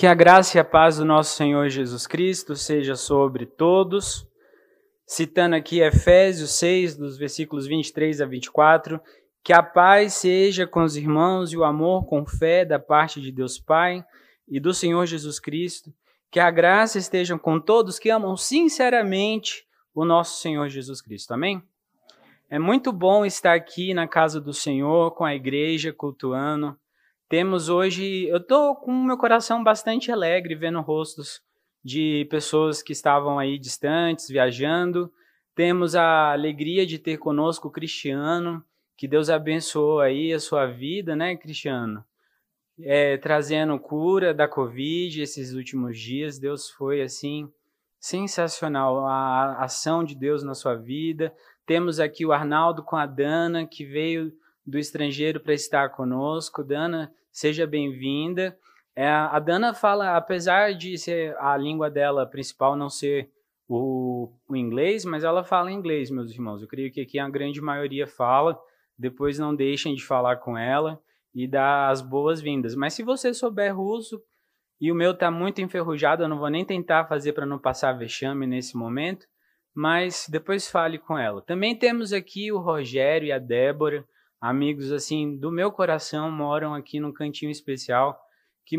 Que a graça e a paz do nosso Senhor Jesus Cristo seja sobre todos. Citando aqui Efésios 6, dos versículos 23 a 24, que a paz seja com os irmãos e o amor com fé da parte de Deus Pai e do Senhor Jesus Cristo. Que a graça esteja com todos que amam sinceramente o nosso Senhor Jesus Cristo. Amém? É muito bom estar aqui na casa do Senhor, com a igreja, cultuando. Temos hoje, eu estou com o meu coração bastante alegre vendo rostos de pessoas que estavam aí distantes, viajando. Temos a alegria de ter conosco o Cristiano, que Deus abençoou aí a sua vida, né, Cristiano? É, trazendo cura da Covid esses últimos dias. Deus foi, assim, sensacional. A ação de Deus na sua vida. Temos aqui o Arnaldo com a Dana, que veio do estrangeiro para estar conosco. Dana, seja bem-vinda. É, a Dana fala, apesar de ser a língua dela principal não ser o, o, inglês, mas ela fala inglês, meus irmãos. Eu creio que aqui a grande maioria fala. Depois não deixem de falar com ela e dar as boas-vindas. Mas se você souber russo e o meu está muito enferrujado, eu não vou nem tentar fazer para não passar vexame nesse momento, mas depois fale com ela. Também temos aqui o Rogério e a Débora amigos assim do meu coração moram aqui num cantinho especial. Que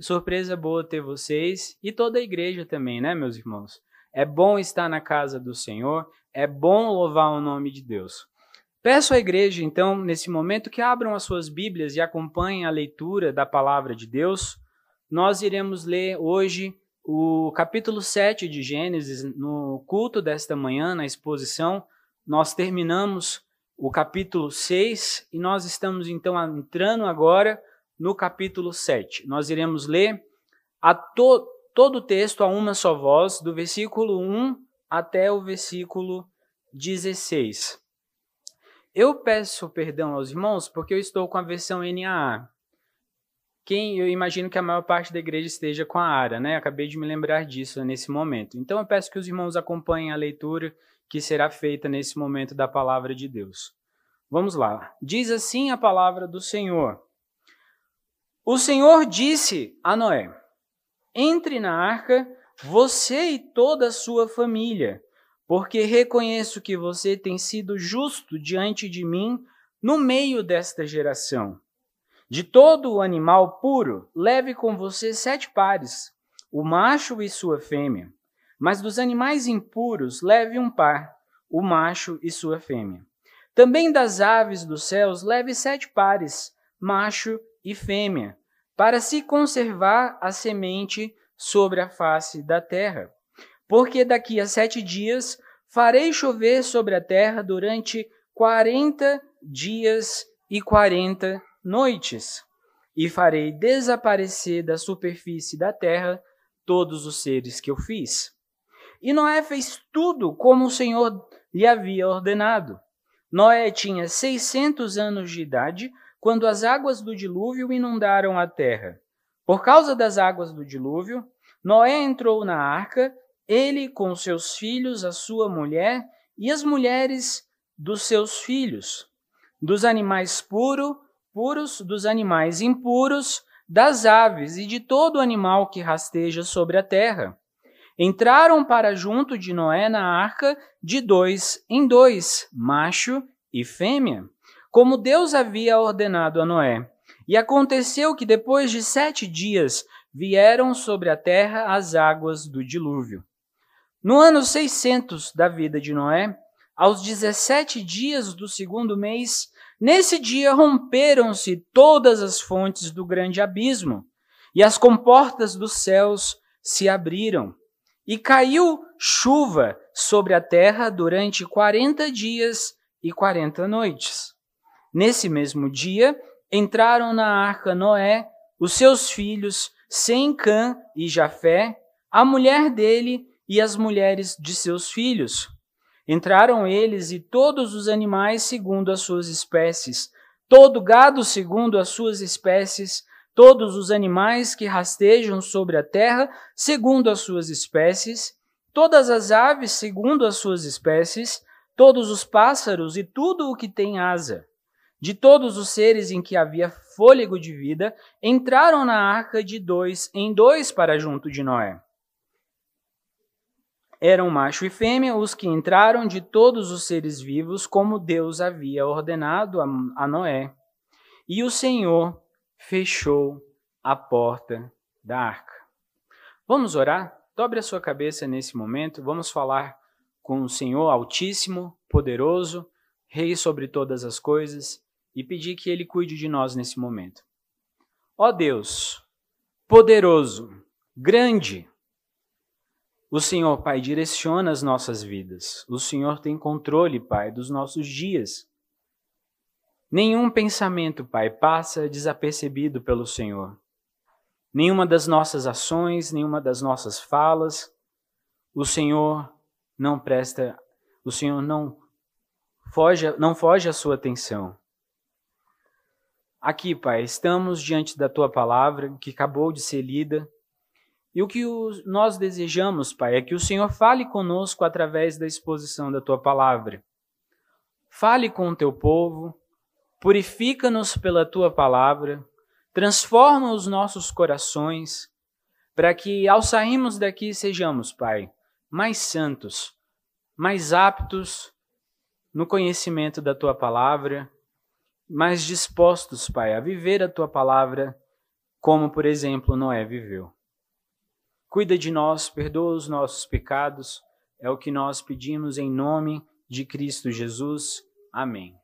surpresa boa ter vocês e toda a igreja também, né, meus irmãos? É bom estar na casa do Senhor, é bom louvar o nome de Deus. Peço à igreja, então, nesse momento, que abram as suas Bíblias e acompanhem a leitura da palavra de Deus. Nós iremos ler hoje o capítulo 7 de Gênesis no culto desta manhã, na exposição. Nós terminamos o capítulo 6 e nós estamos então entrando agora no capítulo 7. Nós iremos ler to todo o texto a uma só voz, do versículo 1 até o versículo 16. Eu peço perdão aos irmãos porque eu estou com a versão NAA. Quem eu imagino que a maior parte da igreja esteja com a ARA, né? Acabei de me lembrar disso nesse momento. Então eu peço que os irmãos acompanhem a leitura que será feita nesse momento da palavra de Deus. Vamos lá. Diz assim a palavra do Senhor. O Senhor disse a Noé: Entre na arca, você e toda a sua família, porque reconheço que você tem sido justo diante de mim no meio desta geração. De todo o animal puro, leve com você sete pares, o macho e sua fêmea. Mas dos animais impuros, leve um par, o macho e sua fêmea. Também das aves dos céus, leve sete pares, macho e fêmea, para se conservar a semente sobre a face da terra. Porque daqui a sete dias farei chover sobre a terra durante quarenta dias e quarenta noites, e farei desaparecer da superfície da terra todos os seres que eu fiz. E Noé fez tudo como o Senhor lhe havia ordenado. Noé tinha 600 anos de idade quando as águas do dilúvio inundaram a terra. Por causa das águas do dilúvio, Noé entrou na arca, ele com seus filhos, a sua mulher e as mulheres dos seus filhos, dos animais puro, puros, dos animais impuros, das aves e de todo animal que rasteja sobre a terra entraram para junto de Noé na arca de dois em dois, macho e fêmea, como Deus havia ordenado a Noé. E aconteceu que depois de sete dias vieram sobre a terra as águas do dilúvio. No ano 600 da vida de Noé, aos 17 dias do segundo mês, nesse dia romperam-se todas as fontes do grande abismo, e as comportas dos céus se abriram e caiu chuva sobre a terra durante quarenta dias e quarenta noites. Nesse mesmo dia, entraram na arca Noé, os seus filhos, Sem, Cã e Jafé, a mulher dele e as mulheres de seus filhos. Entraram eles e todos os animais segundo as suas espécies, todo gado segundo as suas espécies, todos os animais que rastejam sobre a terra, segundo as suas espécies, todas as aves, segundo as suas espécies, todos os pássaros e tudo o que tem asa. de todos os seres em que havia fôlego de vida, entraram na arca de dois em dois para junto de Noé. Eram macho e fêmea os que entraram de todos os seres vivos, como Deus havia ordenado a Noé. E o Senhor fechou a porta da arca. Vamos orar? Dobre a sua cabeça nesse momento, vamos falar com o Senhor Altíssimo, Poderoso, Rei sobre todas as coisas e pedir que Ele cuide de nós nesse momento. Ó Deus, poderoso, grande, o Senhor, Pai, direciona as nossas vidas. O Senhor tem controle, Pai, dos nossos dias. Nenhum pensamento, Pai, passa desapercebido pelo Senhor. Nenhuma das nossas ações, nenhuma das nossas falas, o Senhor não presta, o Senhor não foge, não foge à sua atenção. Aqui, Pai, estamos diante da tua palavra que acabou de ser lida. E o que nós desejamos, Pai, é que o Senhor fale conosco através da exposição da tua palavra. Fale com o teu povo, purifica-nos pela tua palavra, transforma os nossos corações, para que ao sairmos daqui sejamos, Pai, mais santos, mais aptos no conhecimento da tua palavra mais dispostos, Pai, a viver a tua palavra, como, por exemplo, Noé viveu. Cuida de nós, perdoa os nossos pecados, é o que nós pedimos em nome de Cristo Jesus. Amém.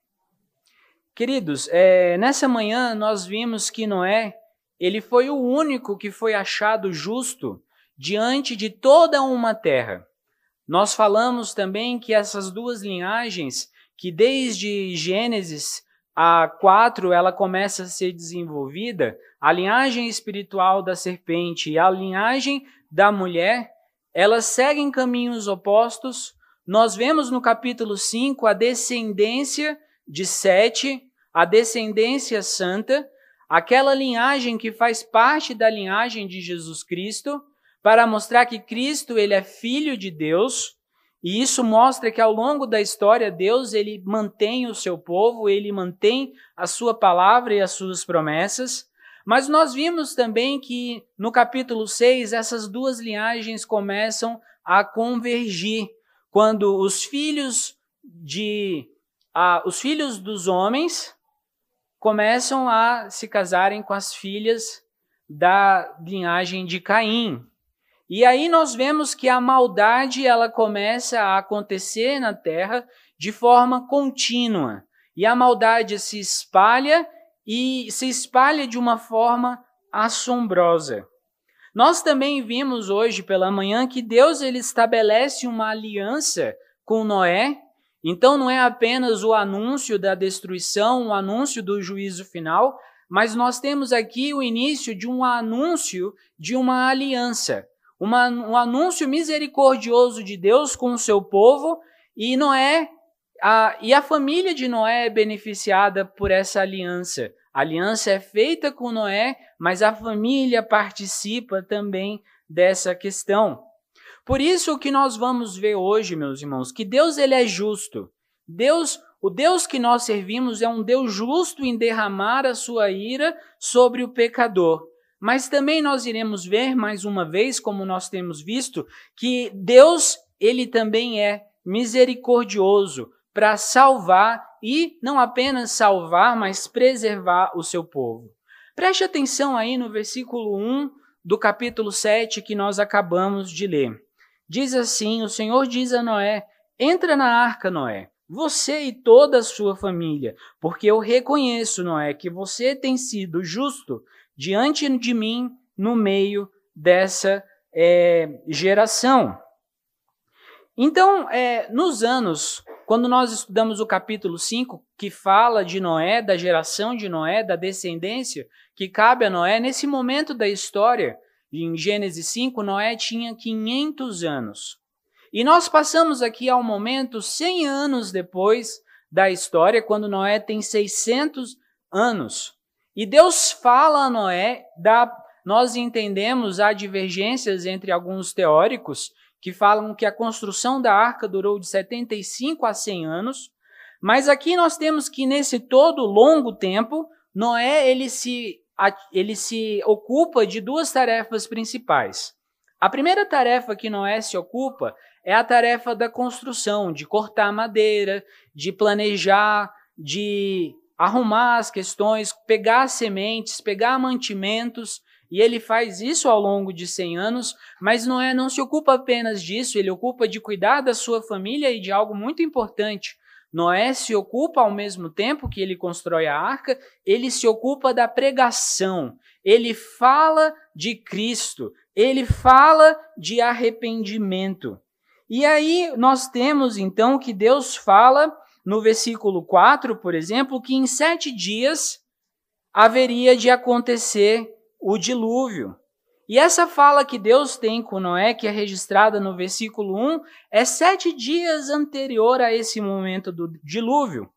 Queridos, é, nessa manhã nós vimos que Noé, ele foi o único que foi achado justo diante de toda uma terra. Nós falamos também que essas duas linhagens, que desde Gênesis a 4 ela começa a ser desenvolvida, a linhagem espiritual da serpente e a linhagem da mulher, elas seguem caminhos opostos. Nós vemos no capítulo 5 a descendência de Sete, a descendência santa, aquela linhagem que faz parte da linhagem de Jesus Cristo, para mostrar que Cristo ele é filho de Deus e isso mostra que ao longo da história Deus ele mantém o seu povo, ele mantém a sua palavra e as suas promessas. Mas nós vimos também que no capítulo 6 essas duas linhagens começam a convergir quando os filhos de os filhos dos homens começam a se casarem com as filhas da linhagem de Caim. E aí nós vemos que a maldade ela começa a acontecer na terra de forma contínua. E a maldade se espalha e se espalha de uma forma assombrosa. Nós também vimos hoje pela manhã que Deus ele estabelece uma aliança com Noé. Então não é apenas o anúncio da destruição, o anúncio do juízo final, mas nós temos aqui o início de um anúncio de uma aliança uma, um anúncio misericordioso de Deus com o seu povo, e Noé, a, e a família de Noé é beneficiada por essa aliança. A aliança é feita com Noé, mas a família participa também dessa questão. Por isso que nós vamos ver hoje, meus irmãos, que Deus ele é justo. Deus, o Deus que nós servimos é um Deus justo em derramar a sua ira sobre o pecador. Mas também nós iremos ver mais uma vez, como nós temos visto, que Deus, ele também é misericordioso para salvar e não apenas salvar, mas preservar o seu povo. Preste atenção aí no versículo 1 do capítulo 7 que nós acabamos de ler. Diz assim: O Senhor diz a Noé: Entra na arca, Noé, você e toda a sua família, porque eu reconheço, Noé, que você tem sido justo diante de mim no meio dessa é, geração. Então, é, nos anos, quando nós estudamos o capítulo 5, que fala de Noé, da geração de Noé, da descendência que cabe a Noé, nesse momento da história, em Gênesis 5, Noé tinha 500 anos. E nós passamos aqui ao momento 100 anos depois da história, quando Noé tem 600 anos. E Deus fala a Noé, dá, nós entendemos há divergências entre alguns teóricos que falam que a construção da arca durou de 75 a 100 anos, Mas aqui nós temos que nesse todo longo tempo, Noé ele se, ele se ocupa de duas tarefas principais. A primeira tarefa que Noé se ocupa é a tarefa da construção, de cortar madeira, de planejar, de arrumar as questões, pegar sementes, pegar mantimentos, e ele faz isso ao longo de 100 anos, mas Noé não se ocupa apenas disso, ele ocupa de cuidar da sua família e de algo muito importante. Noé se ocupa ao mesmo tempo que ele constrói a arca, ele se ocupa da pregação. Ele fala de Cristo, ele fala de arrependimento. E aí nós temos então que Deus fala no versículo 4, por exemplo, que em sete dias haveria de acontecer o dilúvio. E essa fala que Deus tem com Noé, que é registrada no versículo 1, é sete dias anterior a esse momento do dilúvio.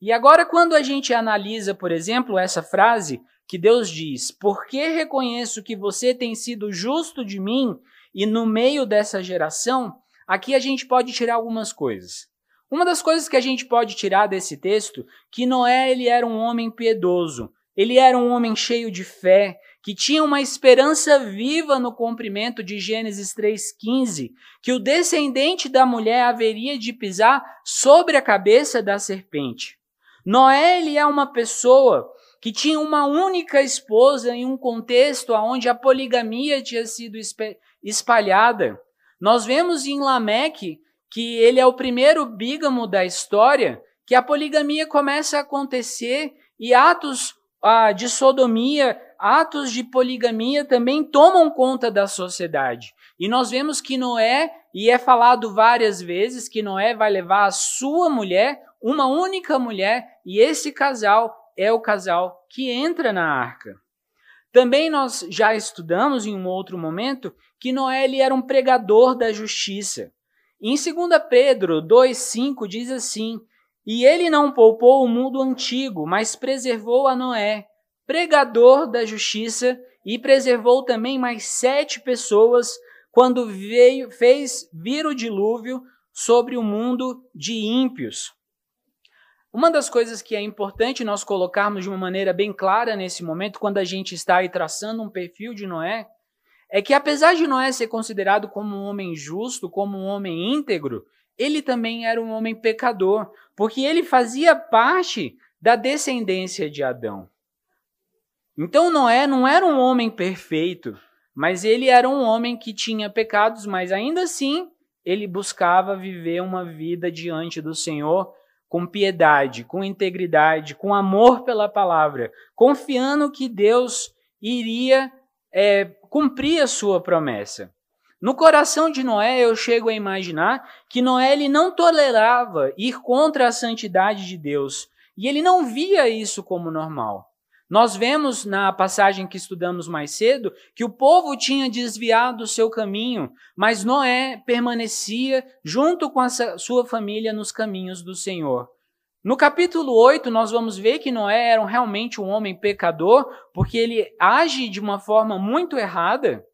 E agora, quando a gente analisa, por exemplo, essa frase que Deus diz: Porque reconheço que você tem sido justo de mim e no meio dessa geração, aqui a gente pode tirar algumas coisas. Uma das coisas que a gente pode tirar desse texto, que Noé ele era um homem piedoso, ele era um homem cheio de fé, que tinha uma esperança viva no cumprimento de Gênesis 3,15, que o descendente da mulher haveria de pisar sobre a cabeça da serpente. Noé ele é uma pessoa que tinha uma única esposa em um contexto onde a poligamia tinha sido espalhada. Nós vemos em Lameque que ele é o primeiro bígamo da história, que a poligamia começa a acontecer e atos ah, de sodomia atos de poligamia também tomam conta da sociedade. E nós vemos que Noé, e é falado várias vezes, que Noé vai levar a sua mulher, uma única mulher, e esse casal é o casal que entra na arca. Também nós já estudamos em um outro momento que Noé ele era um pregador da justiça. Em 2 Pedro 2,5 diz assim: E ele não poupou o mundo antigo, mas preservou a Noé, pregador da justiça, e preservou também mais sete pessoas quando veio, fez vir o dilúvio sobre o mundo de ímpios. Uma das coisas que é importante nós colocarmos de uma maneira bem clara nesse momento, quando a gente está aí traçando um perfil de Noé, é que apesar de Noé ser considerado como um homem justo, como um homem íntegro, ele também era um homem pecador, porque ele fazia parte da descendência de Adão. Então Noé não era um homem perfeito, mas ele era um homem que tinha pecados, mas ainda assim ele buscava viver uma vida diante do Senhor com piedade, com integridade, com amor pela palavra, confiando que Deus iria é, cumprir a sua promessa. No coração de Noé, eu chego a imaginar que Noé ele não tolerava ir contra a santidade de Deus e ele não via isso como normal. Nós vemos na passagem que estudamos mais cedo que o povo tinha desviado o seu caminho, mas Noé permanecia junto com a sua família nos caminhos do Senhor. No capítulo 8, nós vamos ver que Noé era realmente um homem pecador, porque ele age de uma forma muito errada.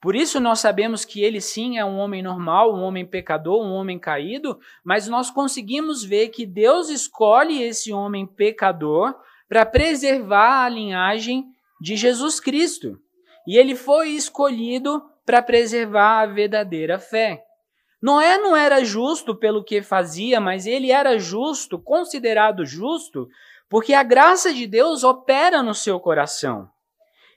Por isso nós sabemos que ele sim é um homem normal, um homem pecador, um homem caído, mas nós conseguimos ver que Deus escolhe esse homem pecador para preservar a linhagem de Jesus Cristo. E ele foi escolhido para preservar a verdadeira fé. Noé não era justo pelo que fazia, mas ele era justo, considerado justo, porque a graça de Deus opera no seu coração.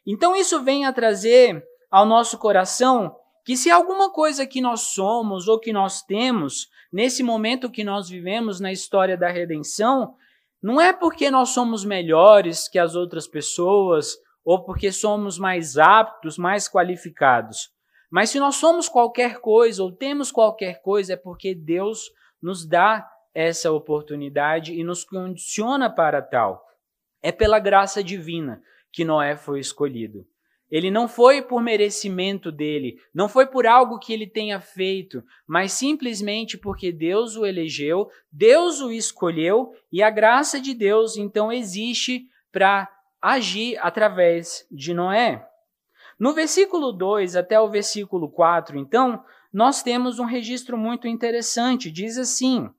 Então isso vem a trazer ao nosso coração que se alguma coisa que nós somos ou que nós temos nesse momento que nós vivemos na história da redenção não é porque nós somos melhores que as outras pessoas ou porque somos mais aptos, mais qualificados. Mas se nós somos qualquer coisa ou temos qualquer coisa, é porque Deus nos dá essa oportunidade e nos condiciona para tal. É pela graça divina que Noé foi escolhido. Ele não foi por merecimento dele, não foi por algo que ele tenha feito, mas simplesmente porque Deus o elegeu, Deus o escolheu e a graça de Deus então existe para agir através de Noé. No versículo 2 até o versículo 4, então, nós temos um registro muito interessante. Diz assim: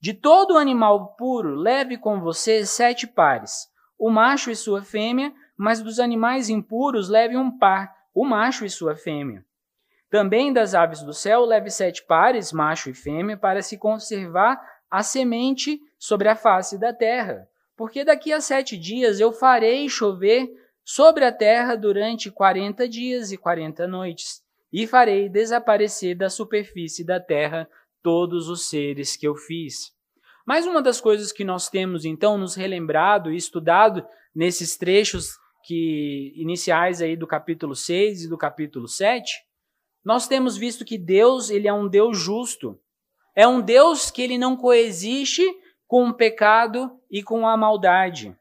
De todo animal puro, leve com você sete pares, o macho e sua fêmea, mas dos animais impuros, leve um par, o macho e sua fêmea. Também das aves do céu, leve sete pares, macho e fêmea, para se conservar a semente sobre a face da terra. Porque daqui a sete dias eu farei chover sobre a terra durante quarenta dias e quarenta noites, e farei desaparecer da superfície da terra todos os seres que eu fiz. Mais uma das coisas que nós temos então nos relembrado e estudado nesses trechos que iniciais aí do capítulo 6 e do capítulo 7 nós temos visto que Deus, ele é um Deus justo. É um Deus que ele não coexiste com o pecado e com a maldade.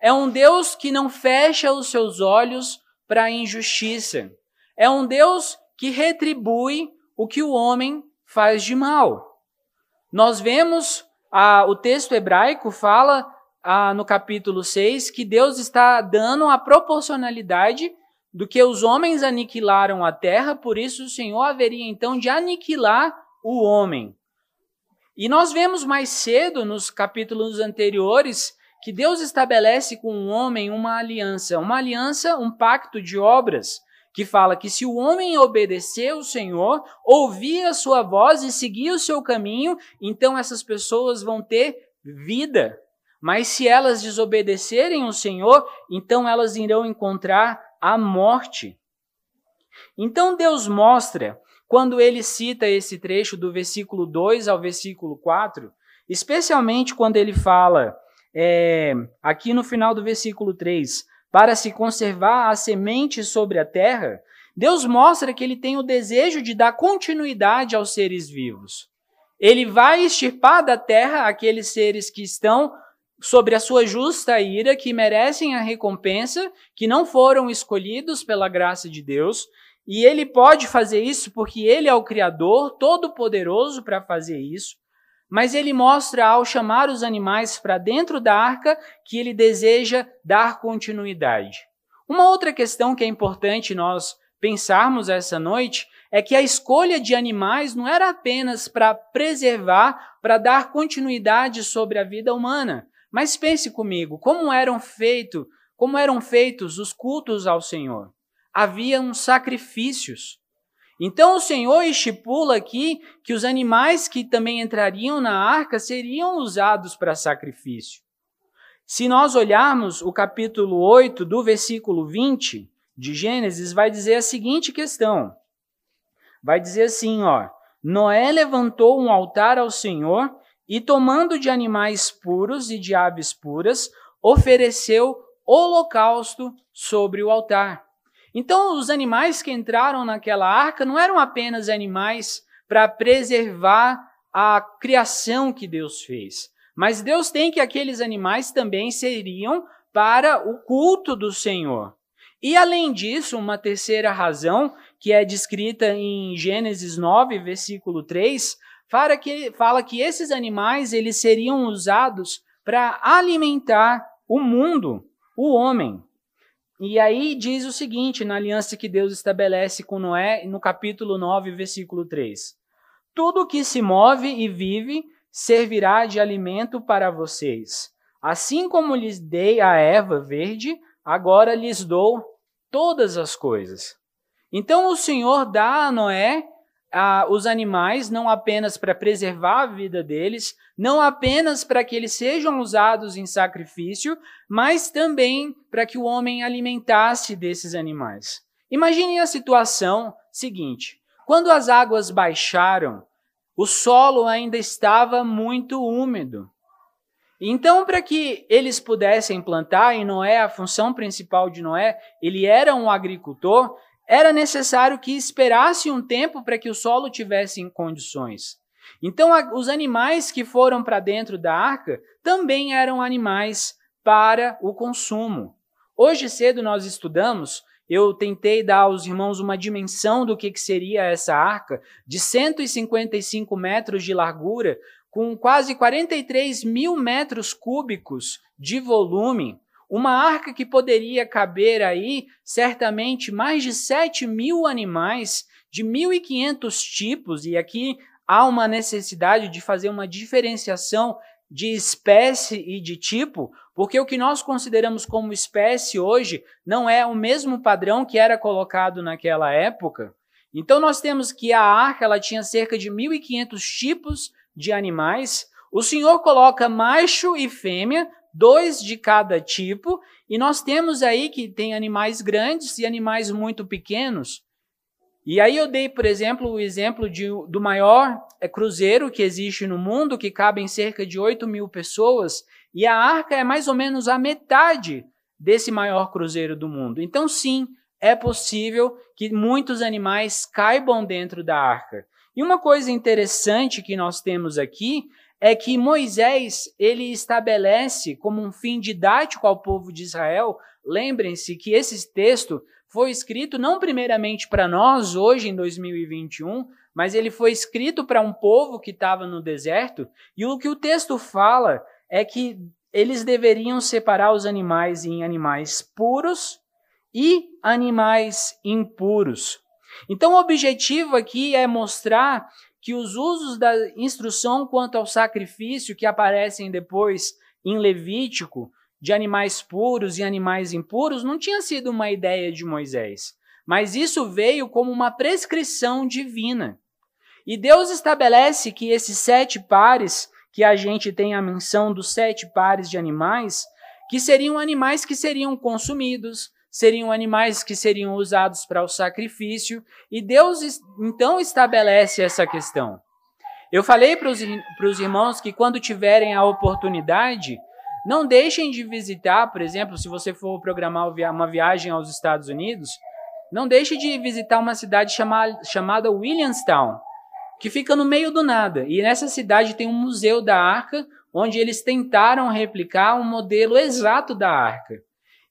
É um Deus que não fecha os seus olhos para a injustiça. É um Deus que retribui o que o homem faz de mal. Nós vemos, ah, o texto hebraico fala ah, no capítulo 6 que Deus está dando a proporcionalidade do que os homens aniquilaram a terra, por isso o Senhor haveria então de aniquilar o homem. E nós vemos mais cedo, nos capítulos anteriores, que Deus estabelece com o homem uma aliança, uma aliança, um pacto de obras, que fala que se o homem obedecer o Senhor, ouvir a sua voz e seguir o seu caminho, então essas pessoas vão ter vida. Mas se elas desobedecerem o Senhor, então elas irão encontrar a morte. Então Deus mostra, quando ele cita esse trecho do versículo 2 ao versículo 4, especialmente quando ele fala, é, aqui no final do versículo 3, para se conservar a semente sobre a terra, Deus mostra que ele tem o desejo de dar continuidade aos seres vivos. Ele vai extirpar da terra aqueles seres que estão sobre a sua justa ira, que merecem a recompensa, que não foram escolhidos pela graça de Deus, e ele pode fazer isso porque ele é o Criador, todo-poderoso para fazer isso. Mas ele mostra ao chamar os animais para dentro da arca que ele deseja dar continuidade. Uma outra questão que é importante nós pensarmos essa noite é que a escolha de animais não era apenas para preservar, para dar continuidade sobre a vida humana, mas pense comigo, como eram feitos, como eram feitos os cultos ao Senhor? Haviam sacrifícios. Então o Senhor estipula aqui que os animais que também entrariam na arca seriam usados para sacrifício. Se nós olharmos o capítulo 8 do versículo 20 de Gênesis, vai dizer a seguinte questão. Vai dizer assim, ó: Noé levantou um altar ao Senhor e tomando de animais puros e de aves puras, ofereceu holocausto sobre o altar. Então, os animais que entraram naquela arca não eram apenas animais para preservar a criação que Deus fez, mas Deus tem que aqueles animais também seriam para o culto do Senhor. E além disso, uma terceira razão, que é descrita em Gênesis 9, versículo 3, fala que, fala que esses animais eles seriam usados para alimentar o mundo, o homem. E aí diz o seguinte, na aliança que Deus estabelece com Noé, no capítulo 9, versículo 3. Tudo que se move e vive servirá de alimento para vocês. Assim como lhes dei a erva verde, agora lhes dou todas as coisas. Então o Senhor dá a Noé ah, os animais, não apenas para preservar a vida deles, não apenas para que eles sejam usados em sacrifício, mas também para que o homem alimentasse desses animais. Imaginem a situação seguinte: quando as águas baixaram, o solo ainda estava muito úmido. Então, para que eles pudessem plantar, e Noé, a função principal de Noé, ele era um agricultor, era necessário que esperasse um tempo para que o solo tivesse em condições. Então, os animais que foram para dentro da arca também eram animais para o consumo. Hoje cedo nós estudamos, eu tentei dar aos irmãos uma dimensão do que, que seria essa arca, de 155 metros de largura, com quase 43 mil metros cúbicos de volume. Uma arca que poderia caber aí certamente mais de 7 mil animais de 1.500 tipos, e aqui há uma necessidade de fazer uma diferenciação de espécie e de tipo, porque o que nós consideramos como espécie hoje não é o mesmo padrão que era colocado naquela época. Então nós temos que a arca ela tinha cerca de 1500 tipos de animais. O Senhor coloca macho e fêmea, dois de cada tipo, e nós temos aí que tem animais grandes e animais muito pequenos. E aí eu dei, por exemplo, o exemplo de, do maior é, cruzeiro que existe no mundo, que cabe em cerca de 8 mil pessoas, e a arca é mais ou menos a metade desse maior cruzeiro do mundo. Então, sim, é possível que muitos animais caibam dentro da arca. E uma coisa interessante que nós temos aqui é que Moisés ele estabelece como um fim didático ao povo de Israel. Lembrem-se que esse texto foi escrito não primeiramente para nós hoje em 2021, mas ele foi escrito para um povo que estava no deserto, e o que o texto fala é que eles deveriam separar os animais em animais puros e animais impuros. Então, o objetivo aqui é mostrar que os usos da instrução quanto ao sacrifício que aparecem depois em Levítico de animais puros e animais impuros não tinha sido uma ideia de Moisés, mas isso veio como uma prescrição divina. E Deus estabelece que esses sete pares, que a gente tem a menção dos sete pares de animais, que seriam animais que seriam consumidos, seriam animais que seriam usados para o sacrifício, e Deus então estabelece essa questão. Eu falei para os irmãos que quando tiverem a oportunidade, não deixem de visitar, por exemplo, se você for programar uma viagem aos Estados Unidos, não deixe de visitar uma cidade chama, chamada Williamstown, que fica no meio do nada. E nessa cidade tem um museu da arca, onde eles tentaram replicar um modelo exato da arca.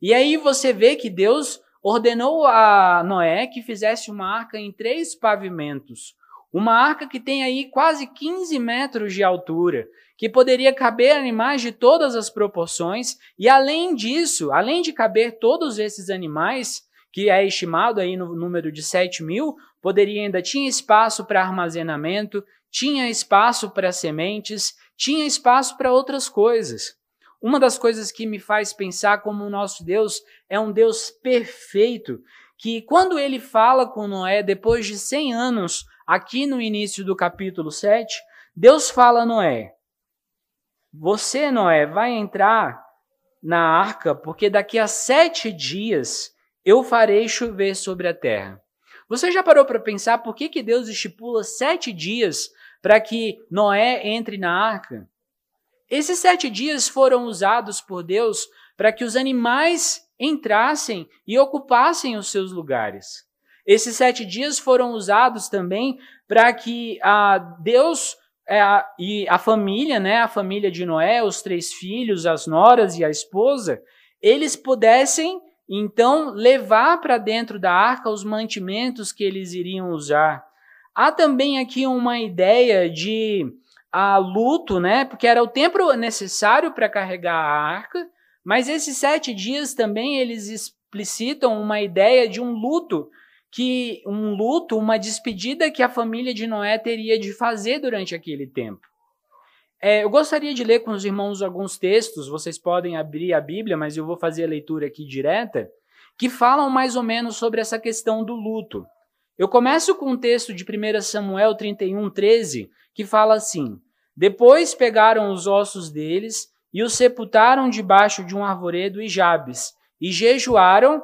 E aí você vê que Deus ordenou a Noé que fizesse uma arca em três pavimentos. Uma arca que tem aí quase 15 metros de altura, que poderia caber animais de todas as proporções, e além disso, além de caber todos esses animais, que é estimado aí no número de 7 mil, poderia ainda tinha espaço para armazenamento, tinha espaço para sementes, tinha espaço para outras coisas. Uma das coisas que me faz pensar como o nosso Deus é um Deus perfeito, que quando ele fala com Noé depois de 100 anos, aqui no início do capítulo 7, Deus fala a Noé: você, Noé, vai entrar na arca, porque daqui a sete dias eu farei chover sobre a terra. Você já parou para pensar por que, que Deus estipula sete dias para que Noé entre na arca? Esses sete dias foram usados por Deus para que os animais entrassem e ocupassem os seus lugares. Esses sete dias foram usados também para que ah, Deus é, e a família, né, a família de Noé, os três filhos, as noras e a esposa, eles pudessem então levar para dentro da arca os mantimentos que eles iriam usar. Há também aqui uma ideia de a, luto, né, porque era o tempo necessário para carregar a arca, mas esses sete dias também eles explicitam uma ideia de um luto que um luto, uma despedida que a família de Noé teria de fazer durante aquele tempo. É, eu gostaria de ler com os irmãos alguns textos, vocês podem abrir a Bíblia, mas eu vou fazer a leitura aqui direta, que falam mais ou menos sobre essa questão do luto. Eu começo com um texto de 1 Samuel 31, 13, que fala assim: Depois pegaram os ossos deles e os sepultaram debaixo de um arvoredo e Jabes, e jejuaram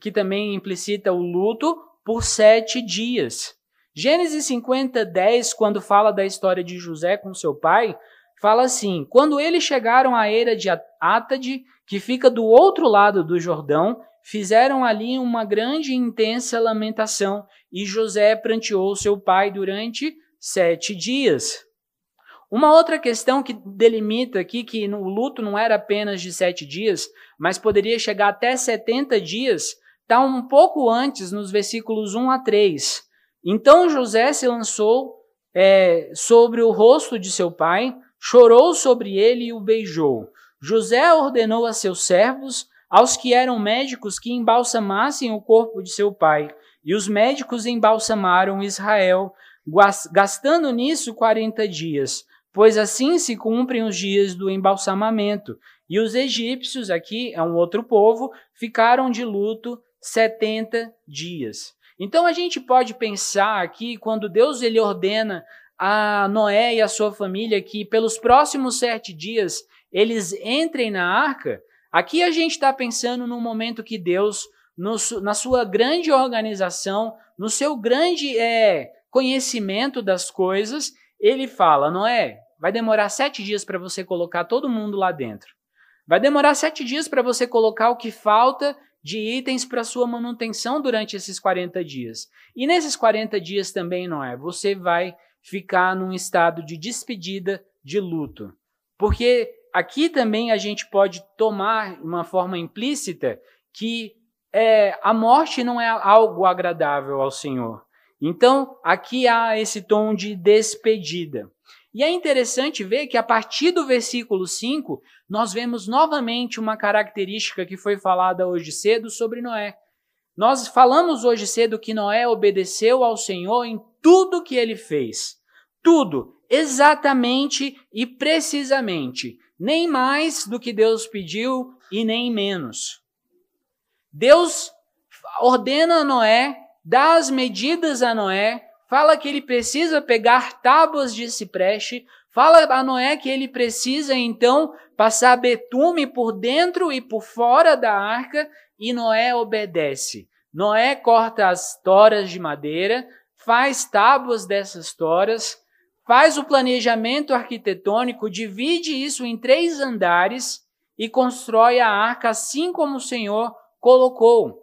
que também implicita o luto, por sete dias. Gênesis 50, 10, quando fala da história de José com seu pai, fala assim: Quando eles chegaram à eira de Atade, que fica do outro lado do Jordão, fizeram ali uma grande e intensa lamentação, e José pranteou seu pai durante sete dias. Uma outra questão que delimita aqui que o luto não era apenas de sete dias, mas poderia chegar até 70 dias, está um pouco antes, nos versículos 1 a 3. Então José se lançou é, sobre o rosto de seu pai, chorou sobre ele e o beijou. José ordenou a seus servos, aos que eram médicos, que embalsamassem o corpo de seu pai. E os médicos embalsamaram Israel, gastando nisso 40 dias, pois assim se cumprem os dias do embalsamamento. E os egípcios, aqui é um outro povo, ficaram de luto 70 dias. Então a gente pode pensar aqui, quando Deus ele ordena a Noé e a sua família que pelos próximos sete dias eles entrem na arca, aqui a gente está pensando no momento que Deus, no, na sua grande organização, no seu grande é, conhecimento das coisas, ele fala: Noé, vai demorar sete dias para você colocar todo mundo lá dentro. Vai demorar sete dias para você colocar o que falta de itens para sua manutenção durante esses 40 dias. E nesses 40 dias também, Noé, você vai ficar num estado de despedida, de luto. Porque aqui também a gente pode tomar uma forma implícita que é, a morte não é algo agradável ao Senhor. Então, aqui há esse tom de despedida. E é interessante ver que a partir do versículo 5, nós vemos novamente uma característica que foi falada hoje cedo sobre Noé. Nós falamos hoje cedo que Noé obedeceu ao Senhor em tudo que ele fez. Tudo, exatamente e precisamente. Nem mais do que Deus pediu e nem menos. Deus ordena a Noé, dá as medidas a Noé, fala que ele precisa pegar tábuas de cipreste, fala a Noé que ele precisa então passar betume por dentro e por fora da arca, e Noé obedece. Noé corta as toras de madeira, faz tábuas dessas toras, faz o planejamento arquitetônico, divide isso em três andares e constrói a arca assim como o Senhor colocou.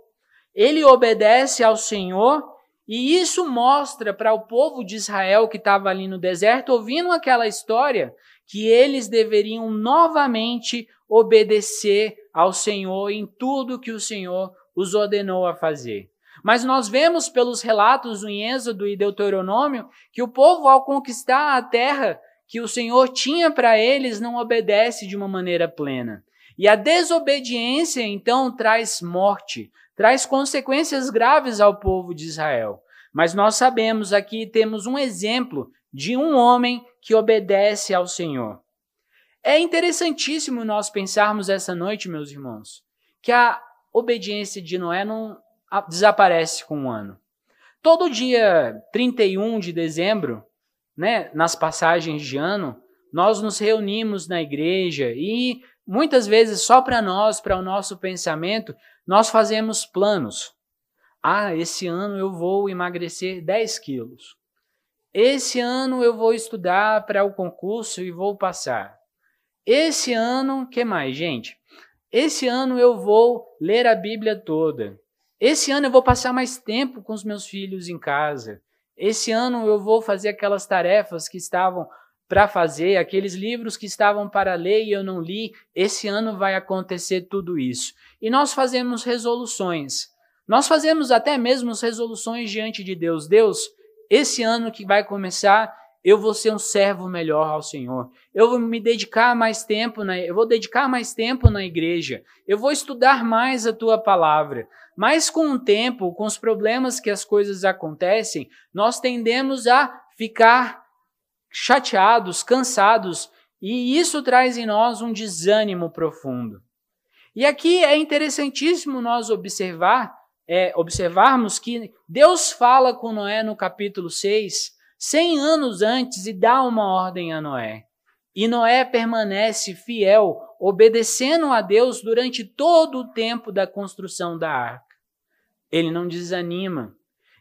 Ele obedece ao Senhor e isso mostra para o povo de Israel que estava ali no deserto, ouvindo aquela história, que eles deveriam novamente obedecer ao Senhor em tudo que o Senhor os ordenou a fazer. Mas nós vemos pelos relatos do Êxodo e Deuteronômio que o povo, ao conquistar a terra que o Senhor tinha para eles, não obedece de uma maneira plena. E a desobediência, então, traz morte, traz consequências graves ao povo de Israel. Mas nós sabemos aqui, temos um exemplo de um homem que obedece ao Senhor. É interessantíssimo nós pensarmos essa noite, meus irmãos, que a obediência de Noé não desaparece com um ano. Todo dia 31 de dezembro, né, nas passagens de ano, nós nos reunimos na igreja e muitas vezes só para nós, para o nosso pensamento, nós fazemos planos. Ah, esse ano eu vou emagrecer 10 quilos. Esse ano eu vou estudar para o concurso e vou passar. Esse ano, que mais, gente? Esse ano eu vou ler a Bíblia toda. Esse ano eu vou passar mais tempo com os meus filhos em casa. Esse ano eu vou fazer aquelas tarefas que estavam para fazer, aqueles livros que estavam para ler e eu não li. Esse ano vai acontecer tudo isso. E nós fazemos resoluções. Nós fazemos até mesmo resoluções diante de Deus. Deus, esse ano que vai começar, eu vou ser um servo melhor ao Senhor. Eu vou me dedicar mais tempo, na, eu vou dedicar mais tempo na igreja. Eu vou estudar mais a tua palavra. Mas com o tempo, com os problemas que as coisas acontecem, nós tendemos a ficar chateados, cansados, e isso traz em nós um desânimo profundo. E aqui é interessantíssimo nós observar, é, observarmos que Deus fala com Noé no capítulo 6, 100 anos antes, e dá uma ordem a Noé. E Noé permanece fiel, obedecendo a Deus durante todo o tempo da construção da arca. Ele não desanima.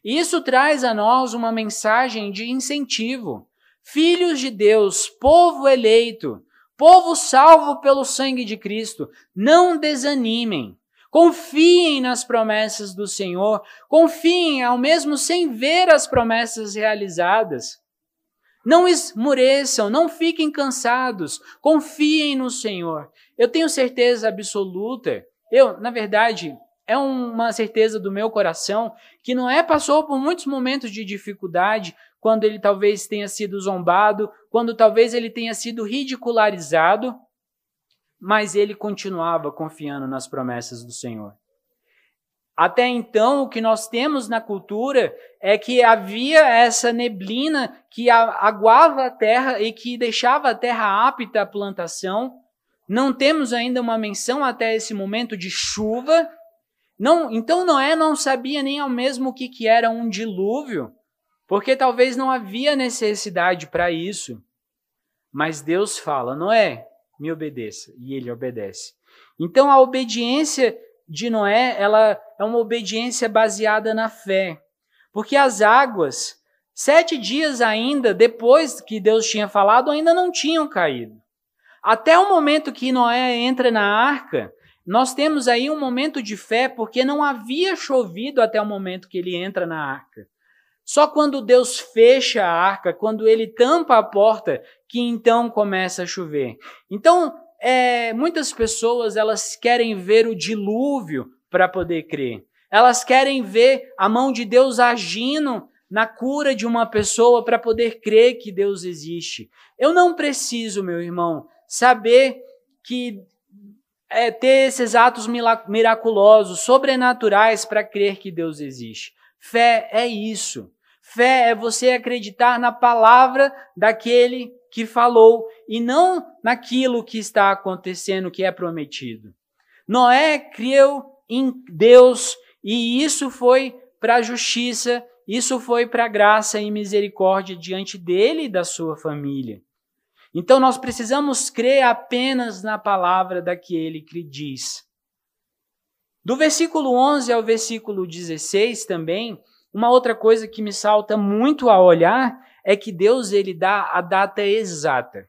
Isso traz a nós uma mensagem de incentivo. Filhos de Deus, povo eleito, povo salvo pelo sangue de Cristo, não desanimem. Confiem nas promessas do Senhor, confiem ao mesmo sem ver as promessas realizadas. Não esmureçam, não fiquem cansados, confiem no Senhor. Eu tenho certeza absoluta, eu, na verdade, é uma certeza do meu coração que Noé passou por muitos momentos de dificuldade, quando ele talvez tenha sido zombado, quando talvez ele tenha sido ridicularizado, mas ele continuava confiando nas promessas do Senhor. Até então, o que nós temos na cultura é que havia essa neblina que aguava a terra e que deixava a terra apta à plantação. Não temos ainda uma menção até esse momento de chuva. Não, então Noé não sabia nem ao mesmo o que, que era um dilúvio, porque talvez não havia necessidade para isso. Mas Deus fala: Noé, me obedeça, e ele obedece. Então a obediência de Noé, ela é uma obediência baseada na fé. Porque as águas, sete dias ainda depois que Deus tinha falado, ainda não tinham caído. Até o momento que Noé entra na arca, nós temos aí um momento de fé, porque não havia chovido até o momento que ele entra na arca. Só quando Deus fecha a arca, quando ele tampa a porta, que então começa a chover. Então, é, muitas pessoas elas querem ver o dilúvio para poder crer. Elas querem ver a mão de Deus agindo na cura de uma pessoa para poder crer que Deus existe. Eu não preciso, meu irmão, saber que é, ter esses atos miraculosos, sobrenaturais para crer que Deus existe. Fé é isso. Fé é você acreditar na palavra daquele que falou e não naquilo que está acontecendo, que é prometido. Noé creu em Deus e isso foi para a justiça, isso foi para a graça e misericórdia diante dele e da sua família. Então nós precisamos crer apenas na palavra daquele que diz. Do versículo 11 ao versículo 16 também, uma outra coisa que me salta muito a olhar é que Deus ele dá a data exata.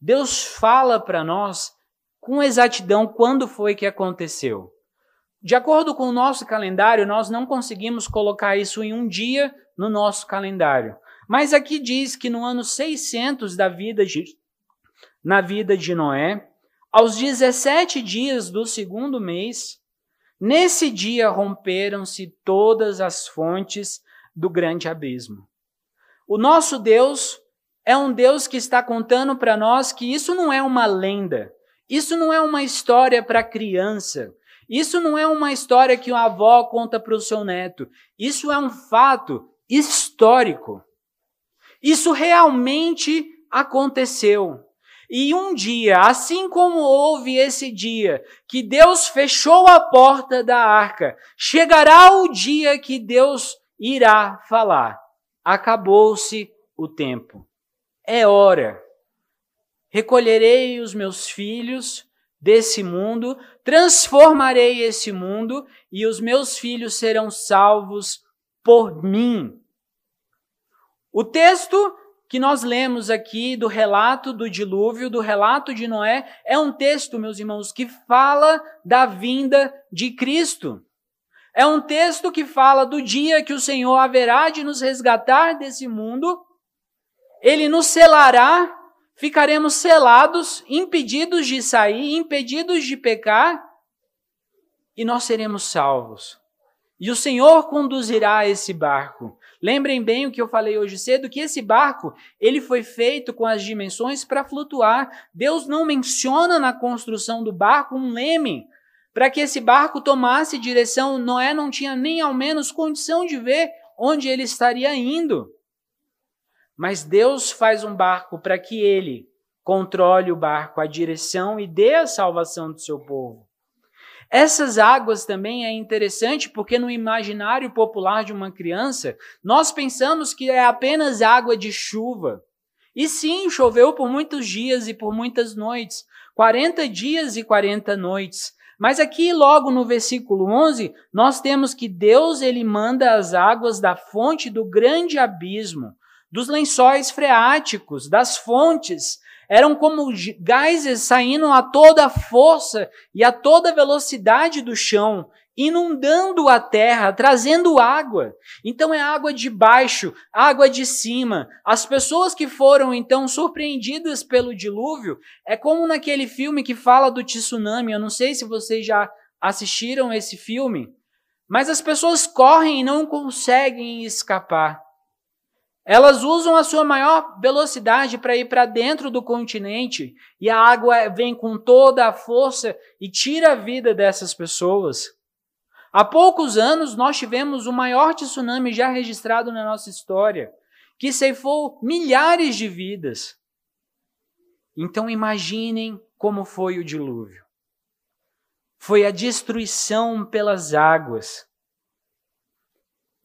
Deus fala para nós com exatidão quando foi que aconteceu. De acordo com o nosso calendário, nós não conseguimos colocar isso em um dia no nosso calendário. Mas aqui diz que no ano 600 da vida de, na vida de Noé, aos 17 dias do segundo mês, Nesse dia romperam-se todas as fontes do grande abismo. O nosso Deus é um Deus que está contando para nós que isso não é uma lenda, isso não é uma história para criança, isso não é uma história que uma avó conta para o seu neto, isso é um fato histórico. Isso realmente aconteceu. E um dia, assim como houve esse dia que Deus fechou a porta da arca, chegará o dia que Deus irá falar: acabou-se o tempo. É hora. Recolherei os meus filhos desse mundo, transformarei esse mundo e os meus filhos serão salvos por mim. O texto que nós lemos aqui do relato do dilúvio, do relato de Noé, é um texto, meus irmãos, que fala da vinda de Cristo. É um texto que fala do dia que o Senhor haverá de nos resgatar desse mundo, ele nos selará, ficaremos selados, impedidos de sair, impedidos de pecar, e nós seremos salvos. E o Senhor conduzirá esse barco. Lembrem bem o que eu falei hoje cedo, que esse barco, ele foi feito com as dimensões para flutuar. Deus não menciona na construção do barco um leme. Para que esse barco tomasse direção, Noé não tinha nem ao menos condição de ver onde ele estaria indo. Mas Deus faz um barco para que ele controle o barco, a direção e dê a salvação do seu povo. Essas águas também é interessante porque no imaginário popular de uma criança, nós pensamos que é apenas água de chuva. E sim, choveu por muitos dias e por muitas noites, 40 dias e 40 noites. Mas aqui logo no versículo 11, nós temos que Deus ele manda as águas da fonte do grande abismo, dos lençóis freáticos, das fontes, eram como gases saindo a toda força e a toda velocidade do chão, inundando a terra, trazendo água. Então é água de baixo, água de cima. As pessoas que foram então surpreendidas pelo dilúvio, é como naquele filme que fala do tsunami. Eu não sei se vocês já assistiram esse filme, mas as pessoas correm e não conseguem escapar. Elas usam a sua maior velocidade para ir para dentro do continente e a água vem com toda a força e tira a vida dessas pessoas. Há poucos anos nós tivemos o maior tsunami já registrado na nossa história, que ceifou milhares de vidas. Então imaginem como foi o dilúvio. Foi a destruição pelas águas.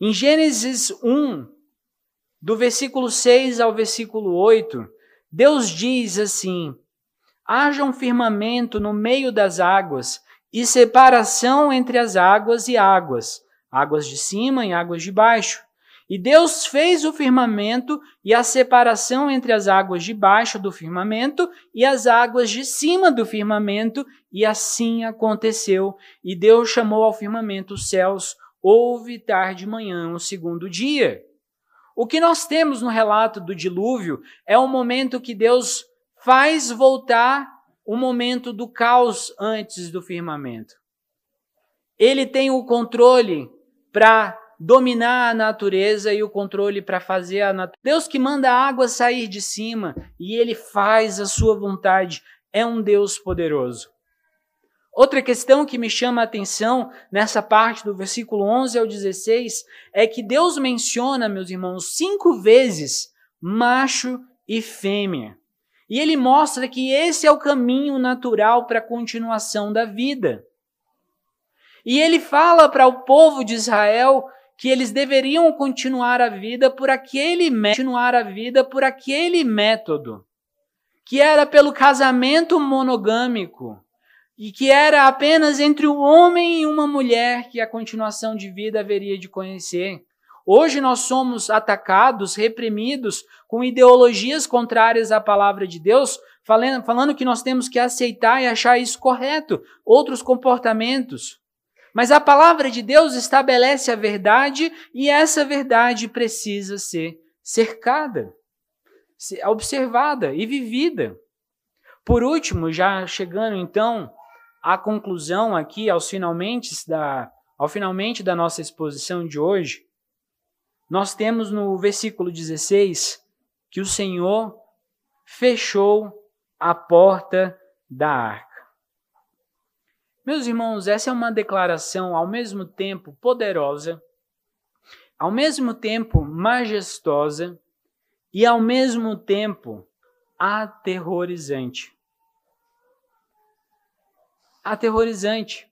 Em Gênesis 1, do versículo 6 ao versículo 8, Deus diz assim: Haja um firmamento no meio das águas e separação entre as águas e águas, águas de cima e águas de baixo. E Deus fez o firmamento e a separação entre as águas de baixo do firmamento e as águas de cima do firmamento, e assim aconteceu. E Deus chamou ao firmamento os céus, houve tarde manhã, o segundo dia. O que nós temos no relato do dilúvio é o momento que Deus faz voltar o momento do caos antes do firmamento. Ele tem o controle para dominar a natureza e o controle para fazer a natureza. Deus que manda a água sair de cima e ele faz a sua vontade. É um Deus poderoso. Outra questão que me chama a atenção nessa parte do versículo 11 ao 16 é que Deus menciona, meus irmãos, cinco vezes macho e fêmea. E ele mostra que esse é o caminho natural para a continuação da vida. E ele fala para o povo de Israel que eles deveriam continuar a vida por aquele continuar a vida por aquele método, que era pelo casamento monogâmico e que era apenas entre um homem e uma mulher que a continuação de vida haveria de conhecer. Hoje nós somos atacados, reprimidos com ideologias contrárias à palavra de Deus, falando, falando que nós temos que aceitar e achar isso correto, outros comportamentos. Mas a palavra de Deus estabelece a verdade e essa verdade precisa ser cercada, observada e vivida. Por último, já chegando então à conclusão aqui, aos finalmente da, ao finalmente da nossa exposição de hoje, nós temos no versículo 16 que o Senhor fechou a porta da arca. Meus irmãos, essa é uma declaração ao mesmo tempo poderosa, ao mesmo tempo majestosa e ao mesmo tempo aterrorizante. Aterrorizante.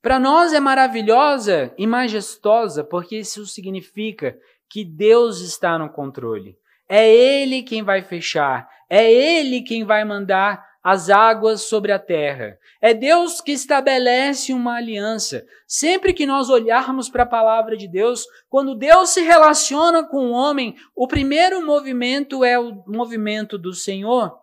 Para nós é maravilhosa e majestosa, porque isso significa que Deus está no controle. É Ele quem vai fechar, é Ele quem vai mandar as águas sobre a terra. É Deus que estabelece uma aliança. Sempre que nós olharmos para a palavra de Deus, quando Deus se relaciona com o homem, o primeiro movimento é o movimento do Senhor.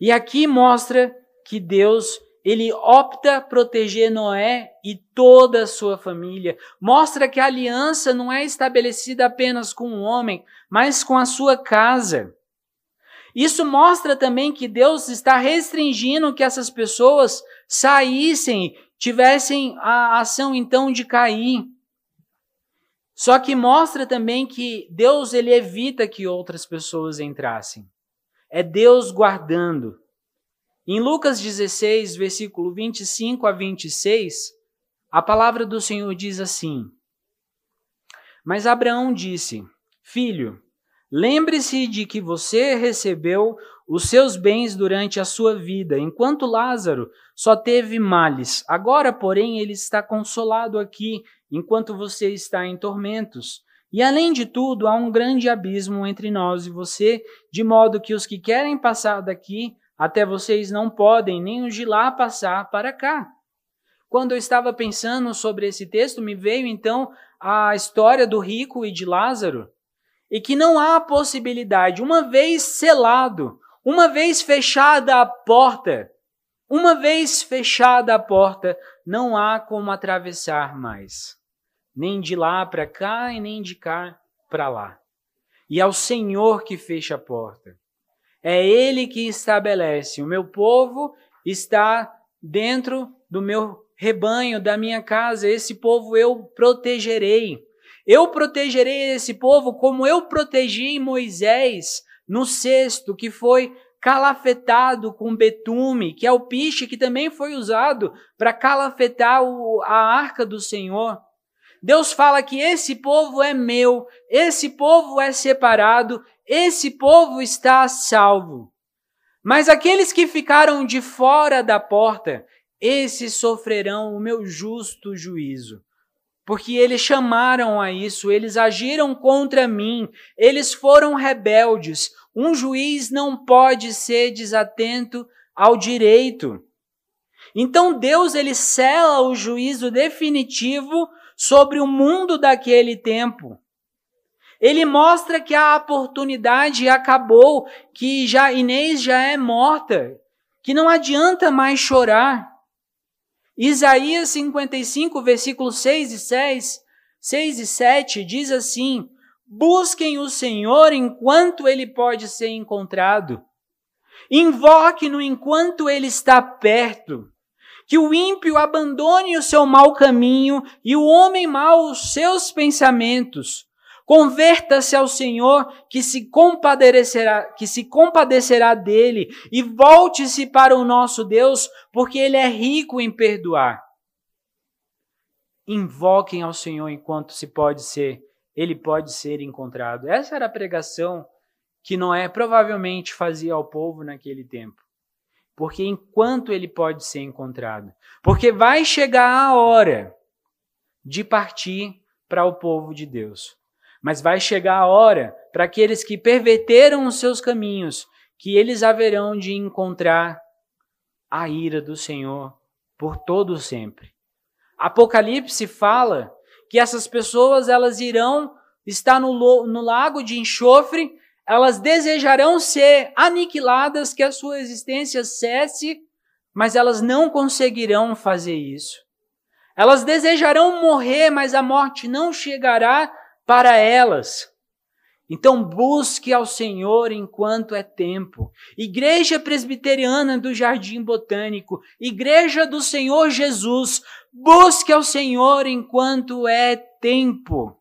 E aqui mostra que Deus ele opta proteger Noé e toda a sua família. Mostra que a aliança não é estabelecida apenas com o homem, mas com a sua casa. Isso mostra também que Deus está restringindo que essas pessoas saíssem, tivessem a ação então de cair. Só que mostra também que Deus ele evita que outras pessoas entrassem. É Deus guardando. Em Lucas 16, versículo 25 a 26, a palavra do Senhor diz assim: Mas Abraão disse: Filho, lembre-se de que você recebeu os seus bens durante a sua vida, enquanto Lázaro só teve males. Agora, porém, ele está consolado aqui, enquanto você está em tormentos. E além de tudo, há um grande abismo entre nós e você, de modo que os que querem passar daqui até vocês não podem nem os de lá passar para cá. Quando eu estava pensando sobre esse texto, me veio então a história do rico e de Lázaro, e que não há possibilidade, uma vez selado, uma vez fechada a porta, uma vez fechada a porta, não há como atravessar mais, nem de lá para cá e nem de cá para lá. E é o Senhor que fecha a porta. É Ele que estabelece. O meu povo está dentro do meu rebanho, da minha casa. Esse povo eu protegerei. Eu protegerei esse povo como eu protegi Moisés no cesto, que foi calafetado com betume, que é o piche que também foi usado para calafetar o, a arca do Senhor. Deus fala que esse povo é meu, esse povo é separado, esse povo está salvo. Mas aqueles que ficaram de fora da porta, esses sofrerão o meu justo juízo. Porque eles chamaram a isso, eles agiram contra mim, eles foram rebeldes, um juiz não pode ser desatento ao direito. Então Deus ele cela o juízo definitivo sobre o mundo daquele tempo. Ele mostra que a oportunidade acabou, que já Inês já é morta, que não adianta mais chorar. Isaías 55, versículos 6 e 6, 6 e 7 diz assim: Busquem o Senhor enquanto ele pode ser encontrado. Invoque-no enquanto ele está perto. Que o ímpio abandone o seu mau caminho e o homem mau os seus pensamentos. Converta-se ao Senhor, que se compadecerá, que se compadecerá dele, e volte-se para o nosso Deus, porque ele é rico em perdoar. Invoquem ao Senhor enquanto se pode ser ele pode ser encontrado. Essa era a pregação que Noé provavelmente fazia ao povo naquele tempo. Porque enquanto ele pode ser encontrado, porque vai chegar a hora de partir para o povo de Deus. Mas vai chegar a hora para aqueles que perverteram os seus caminhos, que eles haverão de encontrar a ira do Senhor por todo sempre. Apocalipse fala que essas pessoas elas irão estar no, no lago de enxofre, elas desejarão ser aniquiladas, que a sua existência cesse, mas elas não conseguirão fazer isso. Elas desejarão morrer, mas a morte não chegará para elas. Então busque ao Senhor enquanto é tempo. Igreja Presbiteriana do Jardim Botânico, Igreja do Senhor Jesus, busque ao Senhor enquanto é tempo.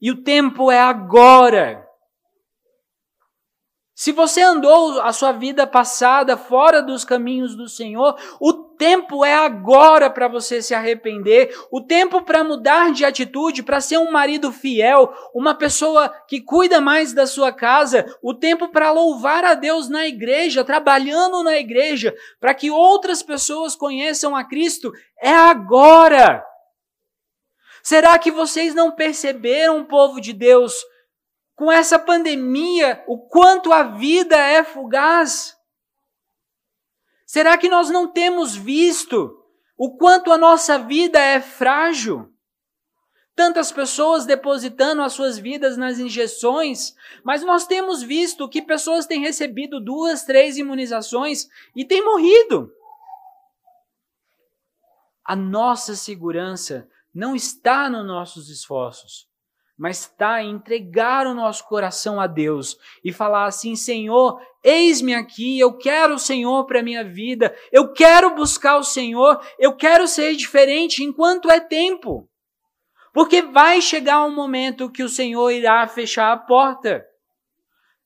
E o tempo é agora. Se você andou a sua vida passada fora dos caminhos do Senhor, o tempo é agora para você se arrepender, o tempo para mudar de atitude, para ser um marido fiel, uma pessoa que cuida mais da sua casa, o tempo para louvar a Deus na igreja, trabalhando na igreja, para que outras pessoas conheçam a Cristo, é agora. Será que vocês não perceberam, povo de Deus, com essa pandemia, o quanto a vida é fugaz? Será que nós não temos visto o quanto a nossa vida é frágil? Tantas pessoas depositando as suas vidas nas injeções, mas nós temos visto que pessoas têm recebido duas, três imunizações e têm morrido. A nossa segurança não está nos nossos esforços, mas está em entregar o nosso coração a Deus e falar assim: Senhor, eis-me aqui, eu quero o Senhor para a minha vida, eu quero buscar o Senhor, eu quero ser diferente enquanto é tempo. Porque vai chegar um momento que o Senhor irá fechar a porta.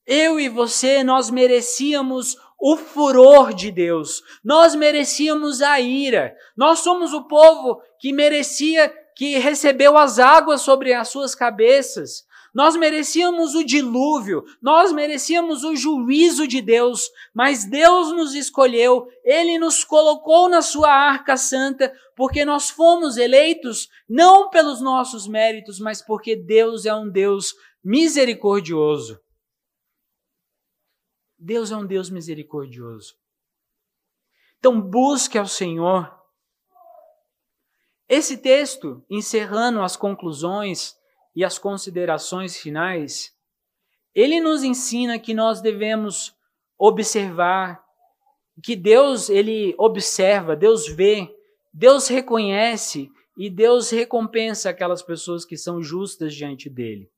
Eu e você, nós merecíamos o furor de Deus. Nós merecíamos a ira. Nós somos o povo que merecia, que recebeu as águas sobre as suas cabeças. Nós merecíamos o dilúvio, nós merecíamos o juízo de Deus, mas Deus nos escolheu, Ele nos colocou na sua arca santa, porque nós fomos eleitos não pelos nossos méritos, mas porque Deus é um Deus misericordioso. Deus é um Deus misericordioso. Então busque ao Senhor. Esse texto, encerrando as conclusões e as considerações finais, ele nos ensina que nós devemos observar que Deus ele observa, Deus vê, Deus reconhece e Deus recompensa aquelas pessoas que são justas diante dele.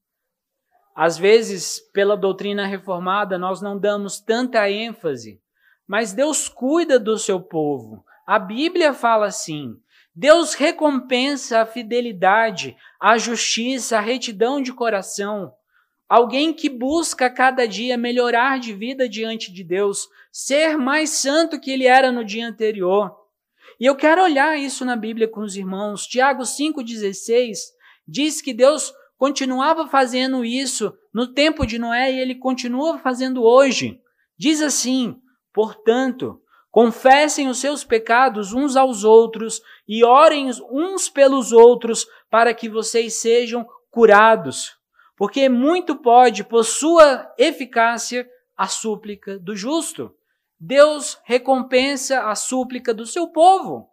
Às vezes, pela doutrina reformada, nós não damos tanta ênfase, mas Deus cuida do seu povo. A Bíblia fala assim: Deus recompensa a fidelidade, a justiça, a retidão de coração. alguém que busca cada dia melhorar de vida diante de Deus, ser mais santo que ele era no dia anterior. E eu quero olhar isso na Bíblia com os irmãos. Tiago 5,16 diz que Deus continuava fazendo isso no tempo de Noé e ele continua fazendo hoje. Diz assim: portanto, confessem os seus pecados uns aos outros e orem uns pelos outros para que vocês sejam curados. Porque muito pode, por sua eficácia, a súplica do justo. Deus recompensa a súplica do seu povo.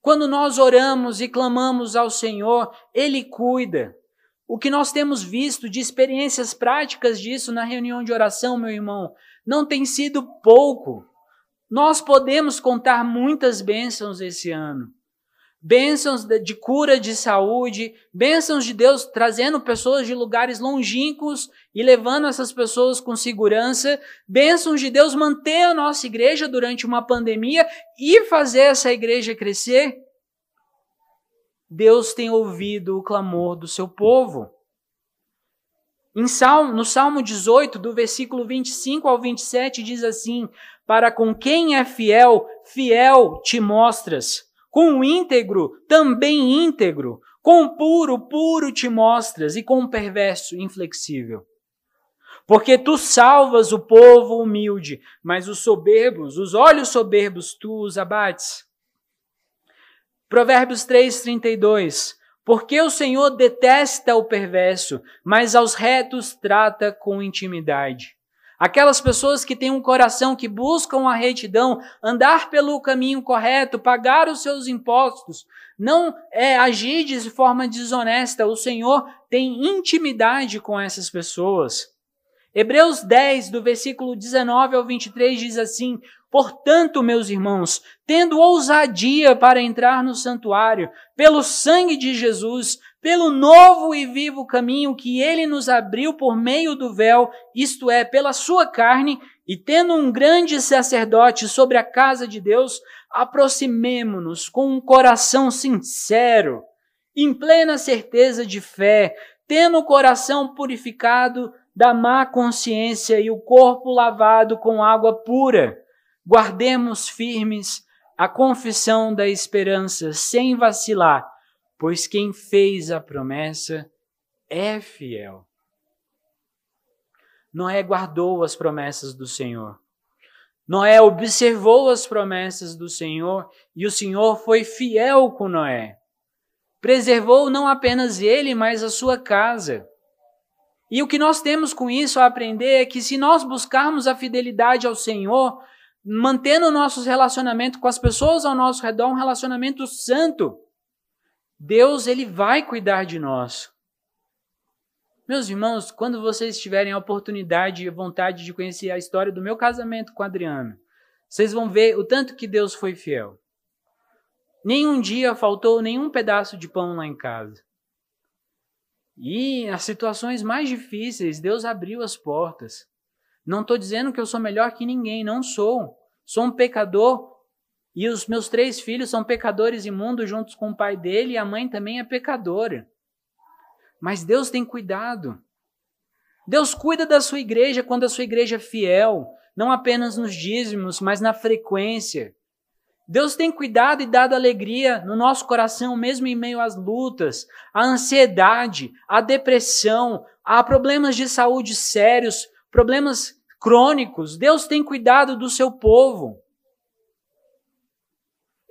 Quando nós oramos e clamamos ao Senhor, Ele cuida. O que nós temos visto de experiências práticas disso na reunião de oração, meu irmão, não tem sido pouco. Nós podemos contar muitas bênçãos esse ano. Bênçãos de cura de saúde, bênçãos de Deus trazendo pessoas de lugares longínquos e levando essas pessoas com segurança, bênçãos de Deus manter a nossa igreja durante uma pandemia e fazer essa igreja crescer. Deus tem ouvido o clamor do seu povo. Em Salmo, no Salmo 18, do versículo 25 ao 27, diz assim: Para com quem é fiel, fiel te mostras. Com o íntegro, também íntegro. Com o puro, puro te mostras. E com o perverso, inflexível. Porque tu salvas o povo humilde, mas os soberbos, os olhos soberbos, tu os abates. Provérbios 3, 32. Porque o Senhor detesta o perverso, mas aos retos trata com intimidade. Aquelas pessoas que têm um coração que buscam a retidão, andar pelo caminho correto, pagar os seus impostos, não é agir de forma desonesta. O Senhor tem intimidade com essas pessoas. Hebreus 10, do versículo 19 ao 23, diz assim: Portanto, meus irmãos, tendo ousadia para entrar no santuário, pelo sangue de Jesus, pelo novo e vivo caminho que ele nos abriu por meio do véu, isto é, pela sua carne, e tendo um grande sacerdote sobre a casa de Deus, aproximemo-nos com um coração sincero, em plena certeza de fé, tendo o coração purificado da má consciência e o corpo lavado com água pura guardemos firmes a confissão da esperança sem vacilar, pois quem fez a promessa é fiel. Noé guardou as promessas do Senhor. Noé observou as promessas do Senhor e o Senhor foi fiel com Noé. Preservou não apenas ele, mas a sua casa. E o que nós temos com isso a aprender é que se nós buscarmos a fidelidade ao Senhor, mantendo nossos relacionamentos com as pessoas ao nosso redor um relacionamento santo, Deus ele vai cuidar de nós. Meus irmãos, quando vocês tiverem a oportunidade e vontade de conhecer a história do meu casamento com a Adriana, vocês vão ver o tanto que Deus foi fiel. Nenhum dia faltou nenhum pedaço de pão lá em casa. E nas situações mais difíceis, Deus abriu as portas. Não estou dizendo que eu sou melhor que ninguém, não sou. Sou um pecador e os meus três filhos são pecadores imundos juntos com o pai dele e a mãe também é pecadora. Mas Deus tem cuidado. Deus cuida da sua igreja quando a sua igreja é fiel, não apenas nos dízimos, mas na frequência. Deus tem cuidado e dado alegria no nosso coração, mesmo em meio às lutas, à ansiedade, à depressão, a problemas de saúde sérios, problemas crônicos. Deus tem cuidado do seu povo.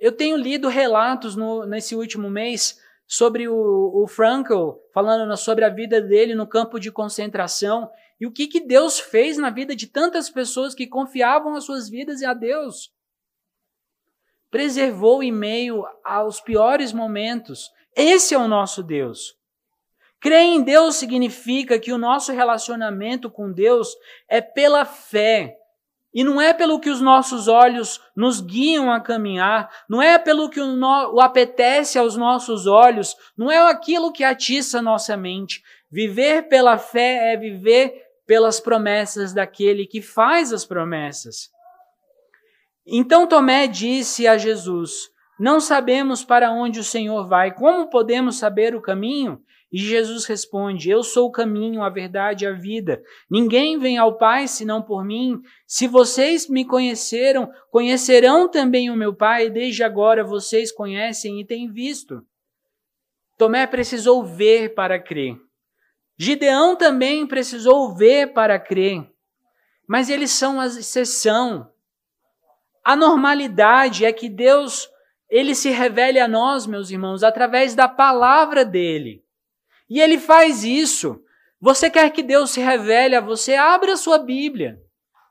Eu tenho lido relatos no, nesse último mês sobre o, o Frankl, falando sobre a vida dele no campo de concentração e o que, que Deus fez na vida de tantas pessoas que confiavam as suas vidas a Deus. Preservou em meio aos piores momentos. Esse é o nosso Deus. Crer em Deus significa que o nosso relacionamento com Deus é pela fé. E não é pelo que os nossos olhos nos guiam a caminhar, não é pelo que o, no, o apetece aos nossos olhos, não é aquilo que atiça nossa mente. Viver pela fé é viver pelas promessas daquele que faz as promessas. Então Tomé disse a Jesus: Não sabemos para onde o Senhor vai, como podemos saber o caminho? E Jesus responde: Eu sou o caminho, a verdade e a vida. Ninguém vem ao Pai senão por mim. Se vocês me conheceram, conhecerão também o meu Pai, desde agora vocês conhecem e têm visto. Tomé precisou ver para crer. Gideão também precisou ver para crer. Mas eles são a exceção. A normalidade é que Deus, ele se revele a nós, meus irmãos, através da palavra dele. E ele faz isso. Você quer que Deus se revele a você? Abra a sua Bíblia.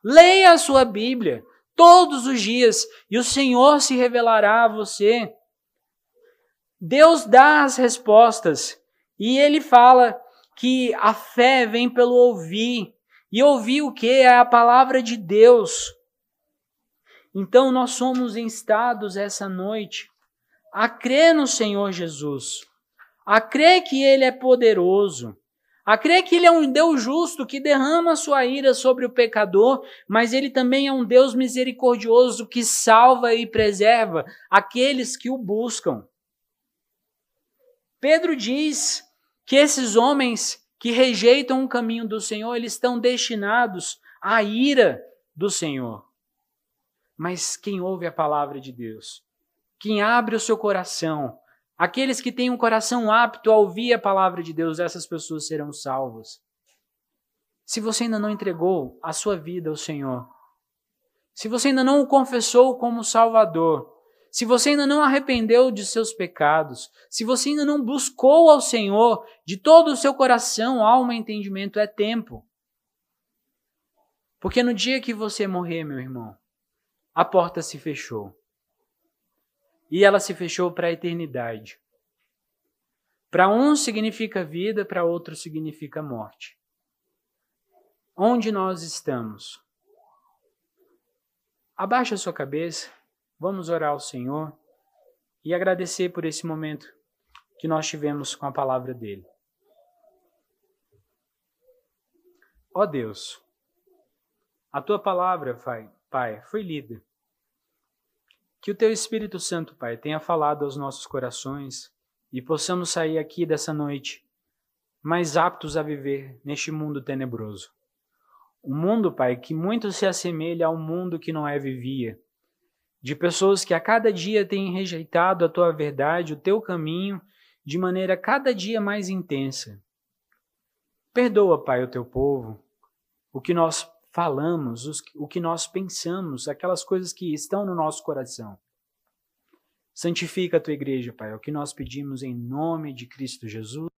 Leia a sua Bíblia todos os dias e o Senhor se revelará a você. Deus dá as respostas e ele fala que a fé vem pelo ouvir. E ouvir o que? É a palavra de Deus. Então nós somos instados essa noite a crer no Senhor Jesus, a crer que Ele é poderoso, a crer que Ele é um Deus justo que derrama sua ira sobre o pecador, mas Ele também é um Deus misericordioso que salva e preserva aqueles que o buscam. Pedro diz que esses homens que rejeitam o caminho do Senhor, eles estão destinados à ira do Senhor. Mas quem ouve a palavra de Deus, quem abre o seu coração, aqueles que têm um coração apto a ouvir a palavra de Deus, essas pessoas serão salvas. Se você ainda não entregou a sua vida ao Senhor, se você ainda não o confessou como Salvador, se você ainda não arrependeu de seus pecados, se você ainda não buscou ao Senhor de todo o seu coração, alma e entendimento, é tempo. Porque no dia que você morrer, meu irmão, a porta se fechou. E ela se fechou para a eternidade. Para um significa vida, para outro significa morte. Onde nós estamos? Abaixa a sua cabeça. Vamos orar ao Senhor e agradecer por esse momento que nós tivemos com a palavra dele. Ó Deus, a tua palavra, Pai, foi lida. Que o teu Espírito Santo, Pai, tenha falado aos nossos corações e possamos sair aqui dessa noite mais aptos a viver neste mundo tenebroso. Um mundo, Pai, que muito se assemelha ao mundo que Noé vivia de pessoas que a cada dia têm rejeitado a tua verdade, o teu caminho, de maneira cada dia mais intensa. Perdoa, Pai, o teu povo, o que nós falamos, o que nós pensamos, aquelas coisas que estão no nosso coração. Santifica a tua igreja, Pai, é o que nós pedimos em nome de Cristo Jesus.